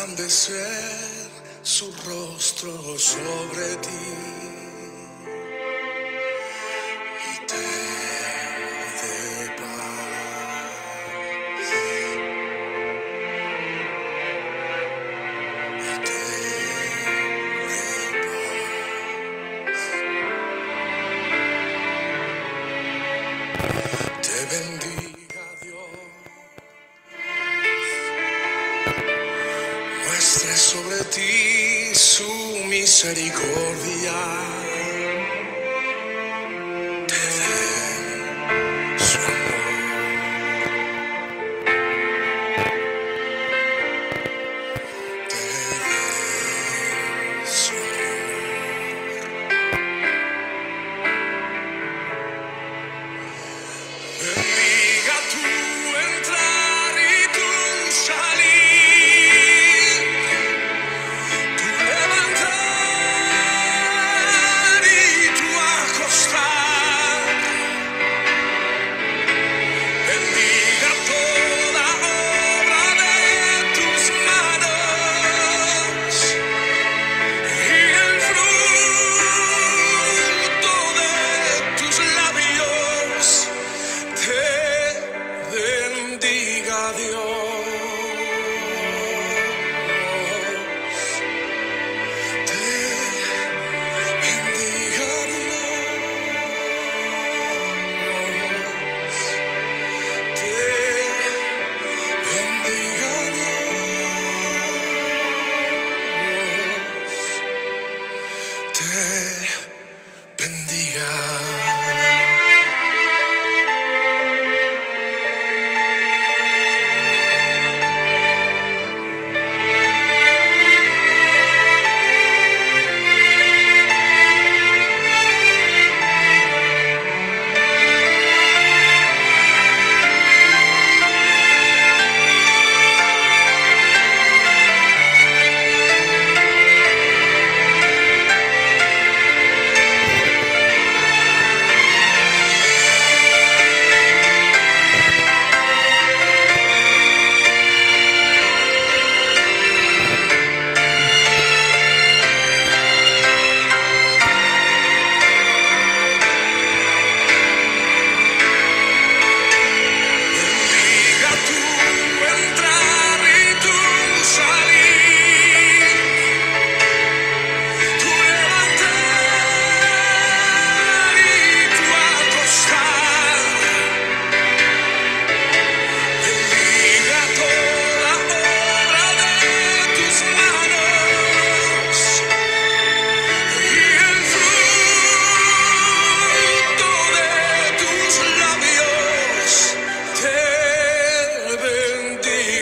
resplandecer su rostro sobre ti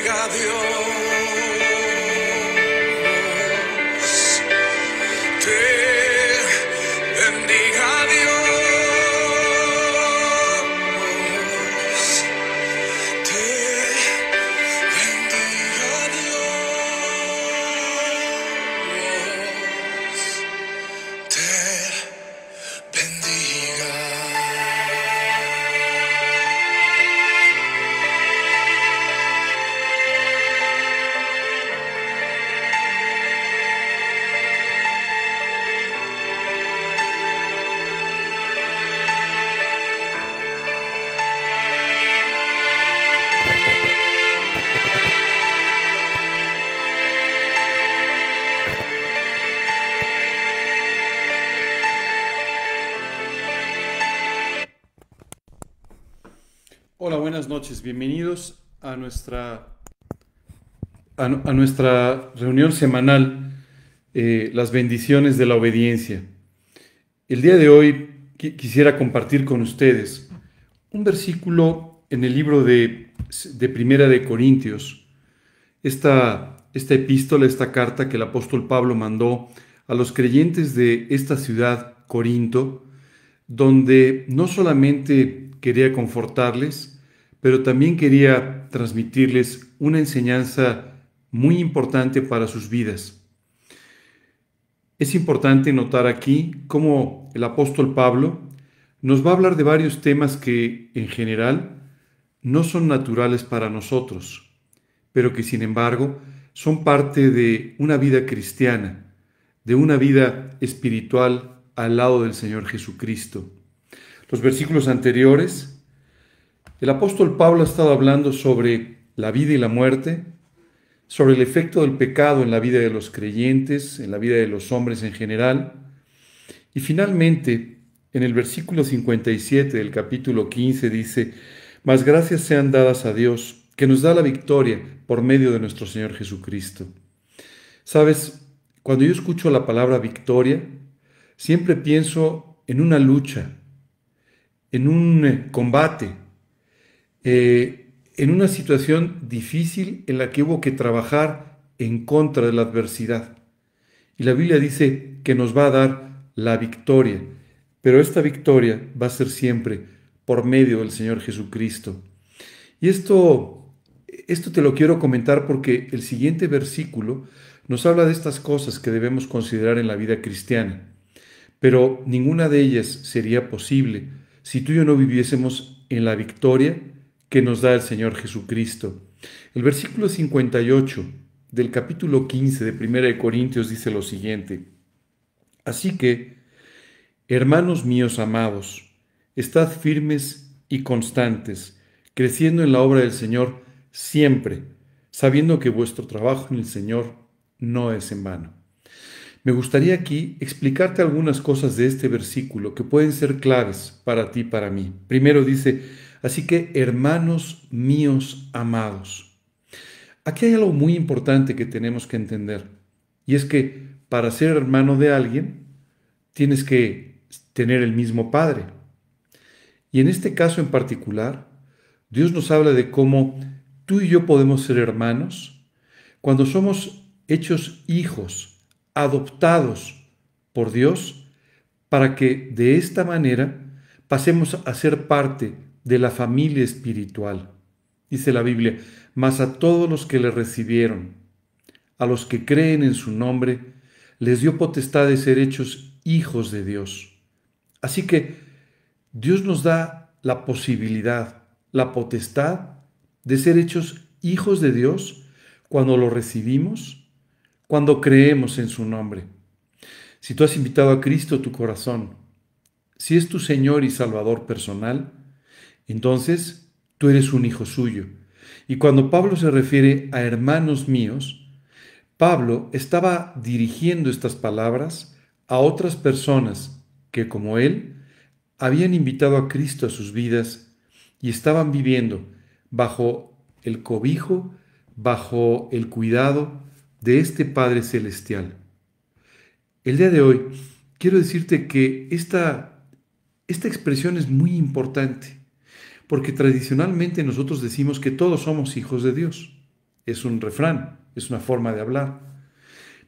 bendiga Dios. Noches. Bienvenidos a nuestra, a, nu- a nuestra reunión semanal, eh, Las bendiciones de la obediencia. El día de hoy qui- quisiera compartir con ustedes un versículo en el libro de, de Primera de Corintios. Esta, esta epístola, esta carta que el apóstol Pablo mandó a los creyentes de esta ciudad, Corinto, donde no solamente quería confortarles, pero también quería transmitirles una enseñanza muy importante para sus vidas. Es importante notar aquí cómo el apóstol Pablo nos va a hablar de varios temas que, en general, no son naturales para nosotros, pero que, sin embargo, son parte de una vida cristiana, de una vida espiritual al lado del Señor Jesucristo. Los versículos anteriores, el apóstol Pablo ha estado hablando sobre la vida y la muerte, sobre el efecto del pecado en la vida de los creyentes, en la vida de los hombres en general, y finalmente, en el versículo 57 del capítulo 15 dice, Mas gracias sean dadas a Dios, que nos da la victoria por medio de nuestro Señor Jesucristo. Sabes, cuando yo escucho la palabra victoria, siempre pienso en una lucha, en un eh, combate, eh, en una situación difícil en la que hubo que trabajar en contra de la adversidad. Y la Biblia dice que nos va a dar la victoria, pero esta victoria va a ser siempre por medio del Señor Jesucristo. Y esto, esto te lo quiero comentar porque el siguiente versículo nos habla de estas cosas que debemos considerar en la vida cristiana, pero ninguna de ellas sería posible si tú y yo no viviésemos en la victoria que nos da el Señor Jesucristo. El versículo 58 del capítulo 15 de 1 Corintios dice lo siguiente. Así que, hermanos míos amados, estad firmes y constantes, creciendo en la obra del Señor siempre, sabiendo que vuestro trabajo en el Señor no es en vano. Me gustaría aquí explicarte algunas cosas de este versículo que pueden ser claves para ti y para mí. Primero dice, así que hermanos míos amados. Aquí hay algo muy importante que tenemos que entender, y es que para ser hermano de alguien, tienes que tener el mismo Padre. Y en este caso en particular, Dios nos habla de cómo tú y yo podemos ser hermanos cuando somos hechos hijos, adoptados por Dios, para que de esta manera pasemos a ser parte de la familia espiritual. Dice la Biblia, mas a todos los que le recibieron, a los que creen en su nombre, les dio potestad de ser hechos hijos de Dios. Así que Dios nos da la posibilidad, la potestad de ser hechos hijos de Dios cuando lo recibimos cuando creemos en su nombre. Si tú has invitado a Cristo tu corazón, si es tu Señor y Salvador personal, entonces tú eres un hijo suyo. Y cuando Pablo se refiere a hermanos míos, Pablo estaba dirigiendo estas palabras a otras personas que, como él, habían invitado a Cristo a sus vidas y estaban viviendo bajo el cobijo, bajo el cuidado, de este Padre Celestial. El día de hoy quiero decirte que esta, esta expresión es muy importante, porque tradicionalmente nosotros decimos que todos somos hijos de Dios. Es un refrán, es una forma de hablar.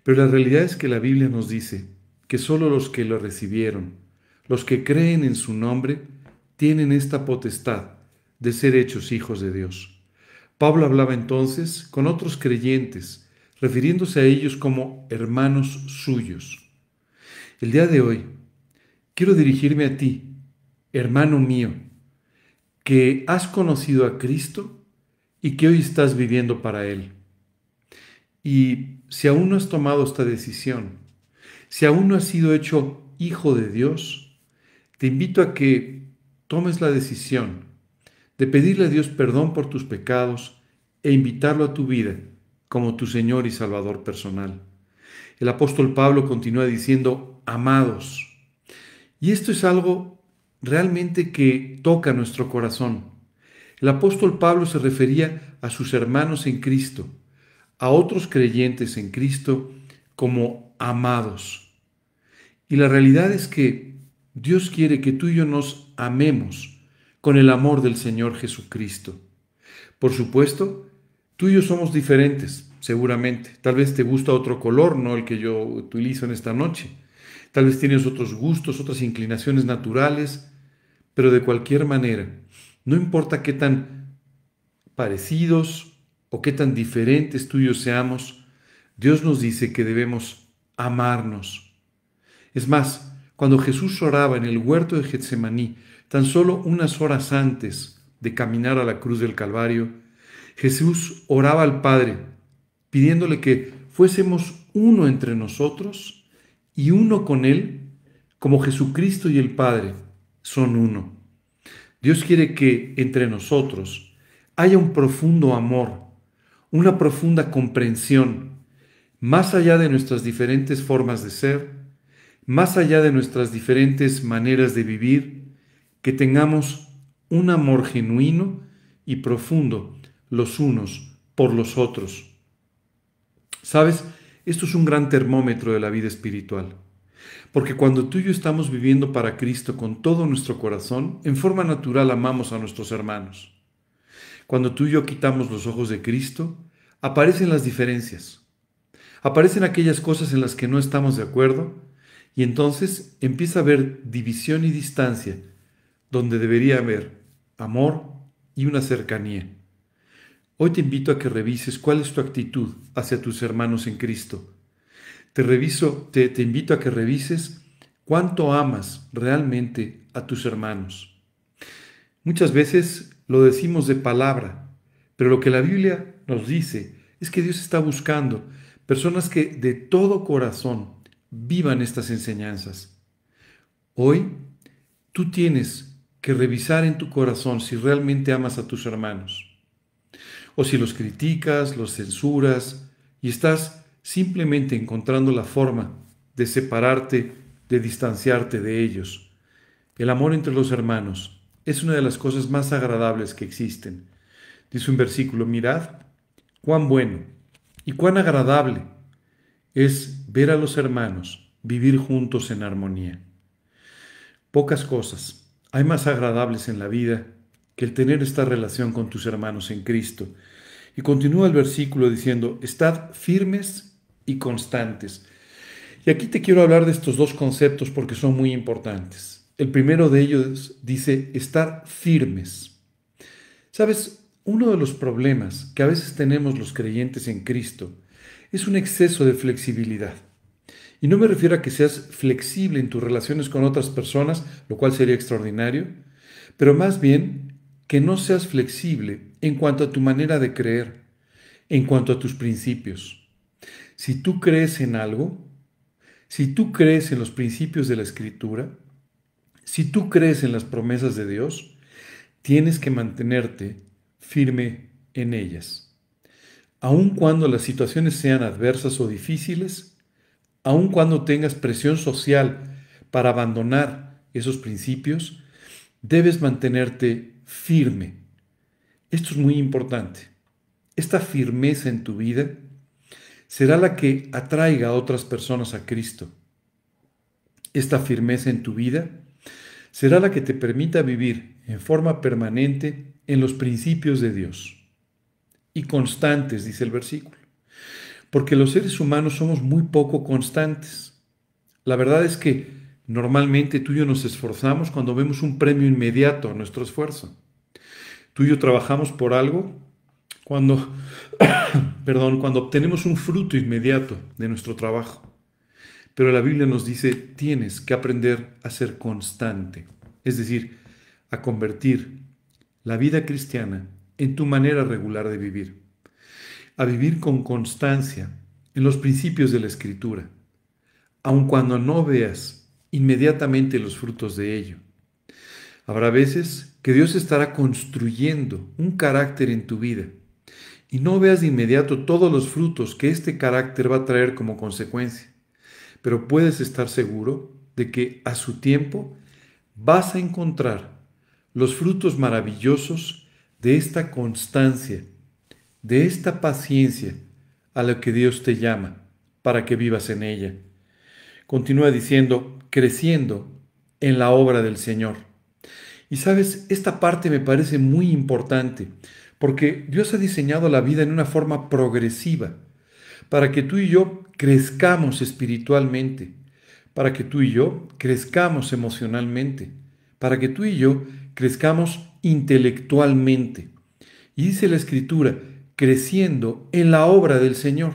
Pero la realidad es que la Biblia nos dice que solo los que lo recibieron, los que creen en su nombre, tienen esta potestad de ser hechos hijos de Dios. Pablo hablaba entonces con otros creyentes refiriéndose a ellos como hermanos suyos. El día de hoy quiero dirigirme a ti, hermano mío, que has conocido a Cristo y que hoy estás viviendo para Él. Y si aún no has tomado esta decisión, si aún no has sido hecho hijo de Dios, te invito a que tomes la decisión de pedirle a Dios perdón por tus pecados e invitarlo a tu vida como tu Señor y Salvador personal. El apóstol Pablo continúa diciendo, amados. Y esto es algo realmente que toca nuestro corazón. El apóstol Pablo se refería a sus hermanos en Cristo, a otros creyentes en Cristo, como amados. Y la realidad es que Dios quiere que tú y yo nos amemos con el amor del Señor Jesucristo. Por supuesto, Tú y yo somos diferentes, seguramente. Tal vez te gusta otro color, no el que yo utilizo en esta noche. Tal vez tienes otros gustos, otras inclinaciones naturales, pero de cualquier manera, no importa qué tan parecidos o qué tan diferentes tú seamos, Dios nos dice que debemos amarnos. Es más, cuando Jesús oraba en el huerto de Getsemaní, tan solo unas horas antes de caminar a la cruz del Calvario, Jesús oraba al Padre, pidiéndole que fuésemos uno entre nosotros y uno con Él, como Jesucristo y el Padre son uno. Dios quiere que entre nosotros haya un profundo amor, una profunda comprensión, más allá de nuestras diferentes formas de ser, más allá de nuestras diferentes maneras de vivir, que tengamos un amor genuino y profundo los unos por los otros. ¿Sabes? Esto es un gran termómetro de la vida espiritual. Porque cuando tú y yo estamos viviendo para Cristo con todo nuestro corazón, en forma natural amamos a nuestros hermanos. Cuando tú y yo quitamos los ojos de Cristo, aparecen las diferencias. Aparecen aquellas cosas en las que no estamos de acuerdo y entonces empieza a haber división y distancia donde debería haber amor y una cercanía. Hoy te invito a que revises cuál es tu actitud hacia tus hermanos en Cristo. Te reviso, te, te invito a que revises cuánto amas realmente a tus hermanos. Muchas veces lo decimos de palabra, pero lo que la Biblia nos dice es que Dios está buscando personas que de todo corazón vivan estas enseñanzas. Hoy tú tienes que revisar en tu corazón si realmente amas a tus hermanos, o si los criticas, los censuras y estás simplemente encontrando la forma de separarte, de distanciarte de ellos. El amor entre los hermanos es una de las cosas más agradables que existen. Dice un versículo, mirad cuán bueno y cuán agradable es ver a los hermanos vivir juntos en armonía. Pocas cosas hay más agradables en la vida que el tener esta relación con tus hermanos en Cristo. Y continúa el versículo diciendo, estad firmes y constantes. Y aquí te quiero hablar de estos dos conceptos porque son muy importantes. El primero de ellos dice, estar firmes. Sabes, uno de los problemas que a veces tenemos los creyentes en Cristo es un exceso de flexibilidad. Y no me refiero a que seas flexible en tus relaciones con otras personas, lo cual sería extraordinario, pero más bien que no seas flexible en cuanto a tu manera de creer, en cuanto a tus principios. Si tú crees en algo, si tú crees en los principios de la Escritura, si tú crees en las promesas de Dios, tienes que mantenerte firme en ellas. Aun cuando las situaciones sean adversas o difíciles, aun cuando tengas presión social para abandonar esos principios, debes mantenerte firme. Esto es muy importante. Esta firmeza en tu vida será la que atraiga a otras personas a Cristo. Esta firmeza en tu vida será la que te permita vivir en forma permanente en los principios de Dios. Y constantes, dice el versículo porque los seres humanos somos muy poco constantes. La verdad es que normalmente tú y yo nos esforzamos cuando vemos un premio inmediato a nuestro esfuerzo. Tú y yo trabajamos por algo cuando, perdón, cuando obtenemos un fruto inmediato de nuestro trabajo. Pero la Biblia nos dice, tienes que aprender a ser constante, es decir, a convertir la vida cristiana en tu manera regular de vivir a vivir con constancia en los principios de la Escritura, aun cuando no veas inmediatamente los frutos de ello. Habrá veces que Dios estará construyendo un carácter en tu vida y no veas de inmediato todos los frutos que este carácter va a traer como consecuencia, pero puedes estar seguro de que a su tiempo vas a encontrar los frutos maravillosos de esta constancia de esta paciencia a la que Dios te llama para que vivas en ella. Continúa diciendo, creciendo en la obra del Señor. Y sabes, esta parte me parece muy importante, porque Dios ha diseñado la vida en una forma progresiva, para que tú y yo crezcamos espiritualmente, para que tú y yo crezcamos emocionalmente, para que tú y yo crezcamos intelectualmente. Y dice la Escritura creciendo en la obra del Señor.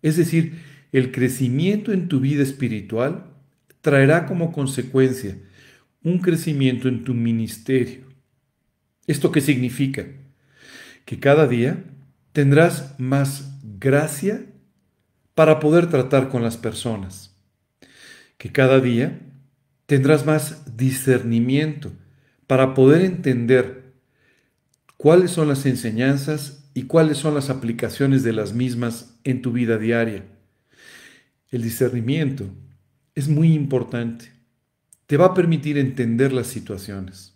Es decir, el crecimiento en tu vida espiritual traerá como consecuencia un crecimiento en tu ministerio. ¿Esto qué significa? Que cada día tendrás más gracia para poder tratar con las personas. Que cada día tendrás más discernimiento para poder entender cuáles son las enseñanzas y cuáles son las aplicaciones de las mismas en tu vida diaria. El discernimiento es muy importante. Te va a permitir entender las situaciones.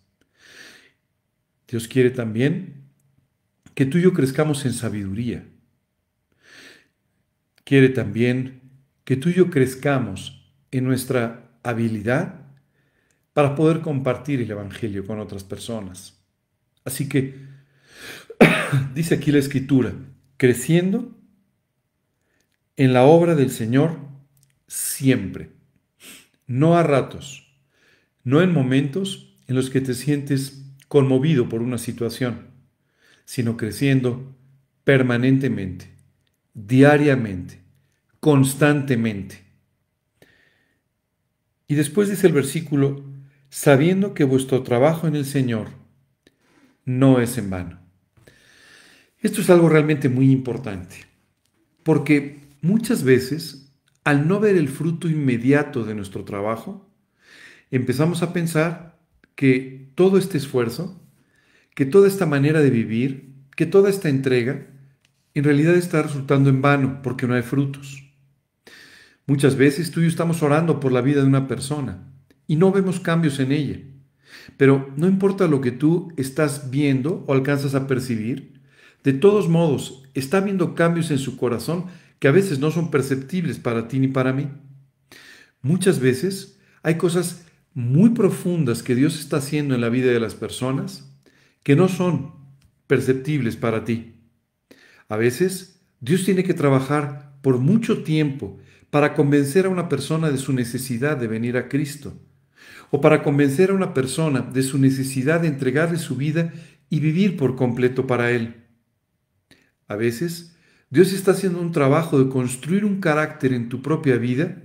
Dios quiere también que tú y yo crezcamos en sabiduría. Quiere también que tú y yo crezcamos en nuestra habilidad para poder compartir el Evangelio con otras personas. Así que, dice aquí la Escritura, creciendo en la obra del Señor siempre, no a ratos, no en momentos en los que te sientes conmovido por una situación, sino creciendo permanentemente, diariamente, constantemente. Y después dice el versículo, sabiendo que vuestro trabajo en el Señor no es en vano. Esto es algo realmente muy importante, porque muchas veces, al no ver el fruto inmediato de nuestro trabajo, empezamos a pensar que todo este esfuerzo, que toda esta manera de vivir, que toda esta entrega, en realidad está resultando en vano porque no hay frutos. Muchas veces tú y yo estamos orando por la vida de una persona y no vemos cambios en ella. Pero no importa lo que tú estás viendo o alcanzas a percibir, de todos modos está viendo cambios en su corazón que a veces no son perceptibles para ti ni para mí. Muchas veces hay cosas muy profundas que Dios está haciendo en la vida de las personas que no son perceptibles para ti. A veces Dios tiene que trabajar por mucho tiempo para convencer a una persona de su necesidad de venir a Cristo, o para convencer a una persona de su necesidad de entregarle su vida y vivir por completo para Él. A veces, Dios está haciendo un trabajo de construir un carácter en tu propia vida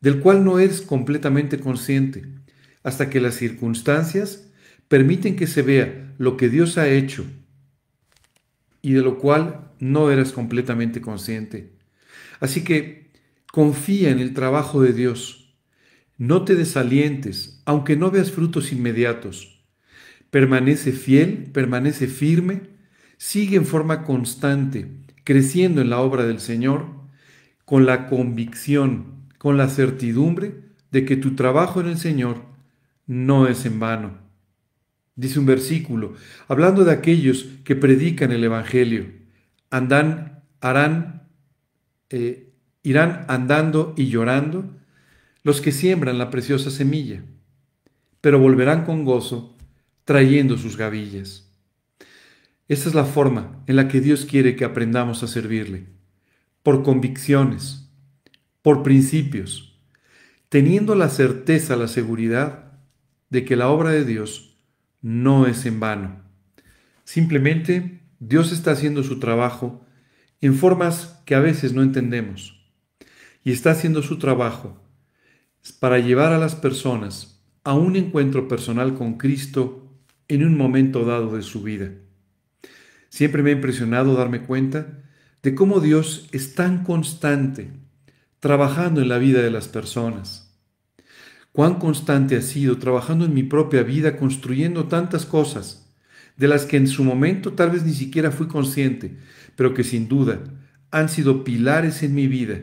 del cual no eres completamente consciente, hasta que las circunstancias permiten que se vea lo que Dios ha hecho y de lo cual no eras completamente consciente. Así que confía en el trabajo de Dios. No te desalientes, aunque no veas frutos inmediatos. Permanece fiel, permanece firme, sigue en forma constante, creciendo en la obra del Señor, con la convicción, con la certidumbre de que tu trabajo en el Señor no es en vano. Dice un versículo, hablando de aquellos que predican el Evangelio, andan, harán, eh, irán andando y llorando los que siembran la preciosa semilla, pero volverán con gozo trayendo sus gavillas. Esta es la forma en la que Dios quiere que aprendamos a servirle, por convicciones, por principios, teniendo la certeza, la seguridad de que la obra de Dios no es en vano. Simplemente Dios está haciendo su trabajo en formas que a veces no entendemos. Y está haciendo su trabajo para llevar a las personas a un encuentro personal con Cristo en un momento dado de su vida. Siempre me ha impresionado darme cuenta de cómo Dios es tan constante trabajando en la vida de las personas cuán constante ha sido trabajando en mi propia vida, construyendo tantas cosas, de las que en su momento tal vez ni siquiera fui consciente, pero que sin duda han sido pilares en mi vida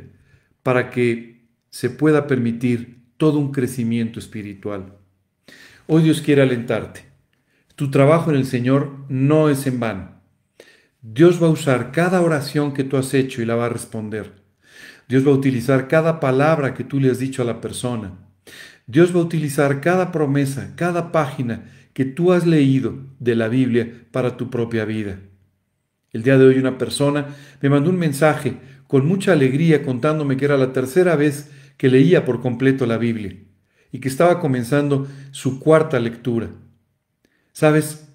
para que se pueda permitir todo un crecimiento espiritual. Hoy Dios quiere alentarte. Tu trabajo en el Señor no es en vano. Dios va a usar cada oración que tú has hecho y la va a responder. Dios va a utilizar cada palabra que tú le has dicho a la persona. Dios va a utilizar cada promesa, cada página que tú has leído de la Biblia para tu propia vida. El día de hoy una persona me mandó un mensaje con mucha alegría contándome que era la tercera vez que leía por completo la Biblia y que estaba comenzando su cuarta lectura. Sabes,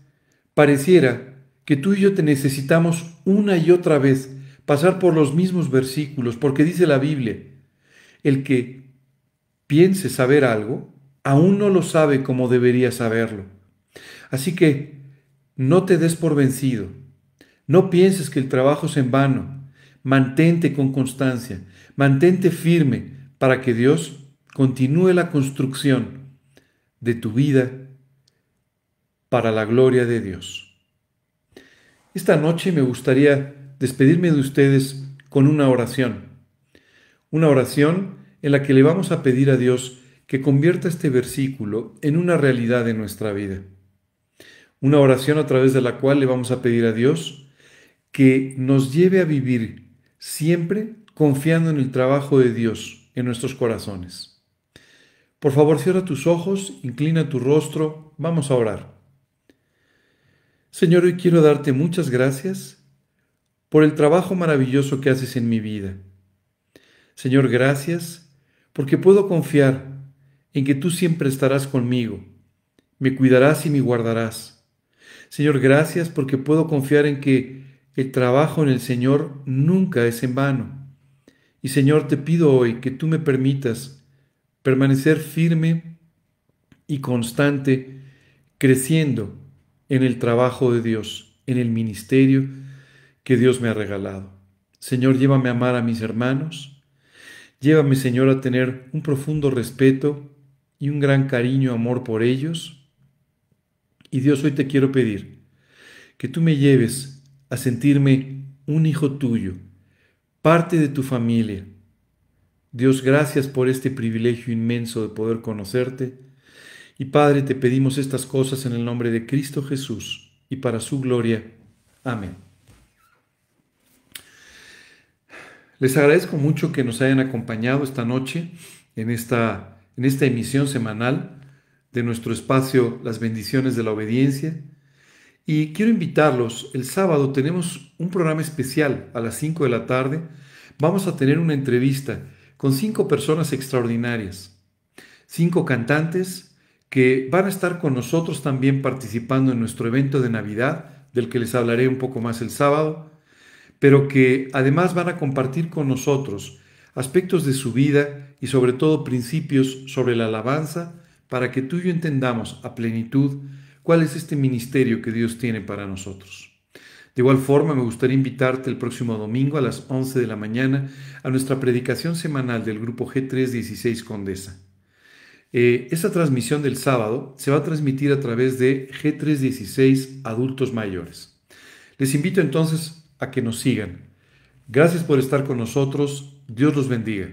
pareciera que tú y yo te necesitamos una y otra vez pasar por los mismos versículos, porque dice la Biblia, el que piense saber algo, aún no lo sabe como debería saberlo. Así que no te des por vencido. No pienses que el trabajo es en vano. Mantente con constancia, mantente firme para que Dios continúe la construcción de tu vida para la gloria de Dios. Esta noche me gustaría despedirme de ustedes con una oración. Una oración en la que le vamos a pedir a Dios que convierta este versículo en una realidad en nuestra vida. Una oración a través de la cual le vamos a pedir a Dios que nos lleve a vivir siempre confiando en el trabajo de Dios en nuestros corazones. Por favor, cierra tus ojos, inclina tu rostro, vamos a orar. Señor, hoy quiero darte muchas gracias por el trabajo maravilloso que haces en mi vida. Señor, gracias porque puedo confiar en que tú siempre estarás conmigo, me cuidarás y me guardarás. Señor, gracias porque puedo confiar en que el trabajo en el Señor nunca es en vano. Y Señor, te pido hoy que tú me permitas permanecer firme y constante, creciendo en el trabajo de Dios, en el ministerio que Dios me ha regalado. Señor, llévame a amar a mis hermanos. Llévame, Señor, a tener un profundo respeto y un gran cariño, amor por ellos. Y Dios, hoy te quiero pedir que tú me lleves a sentirme un hijo tuyo, parte de tu familia. Dios, gracias por este privilegio inmenso de poder conocerte y Padre, te pedimos estas cosas en el nombre de Cristo Jesús y para su gloria. Amén. Les agradezco mucho que nos hayan acompañado esta noche en esta, en esta emisión semanal de nuestro espacio Las bendiciones de la obediencia. Y quiero invitarlos, el sábado tenemos un programa especial a las 5 de la tarde. Vamos a tener una entrevista con cinco personas extraordinarias, cinco cantantes, que van a estar con nosotros también participando en nuestro evento de Navidad, del que les hablaré un poco más el sábado, pero que además van a compartir con nosotros aspectos de su vida y sobre todo principios sobre la alabanza para que tú y yo entendamos a plenitud cuál es este ministerio que Dios tiene para nosotros. De igual forma, me gustaría invitarte el próximo domingo a las 11 de la mañana a nuestra predicación semanal del grupo G316 Condesa. Eh, esa transmisión del sábado se va a transmitir a través de G316 Adultos Mayores. Les invito entonces a que nos sigan. Gracias por estar con nosotros. Dios los bendiga.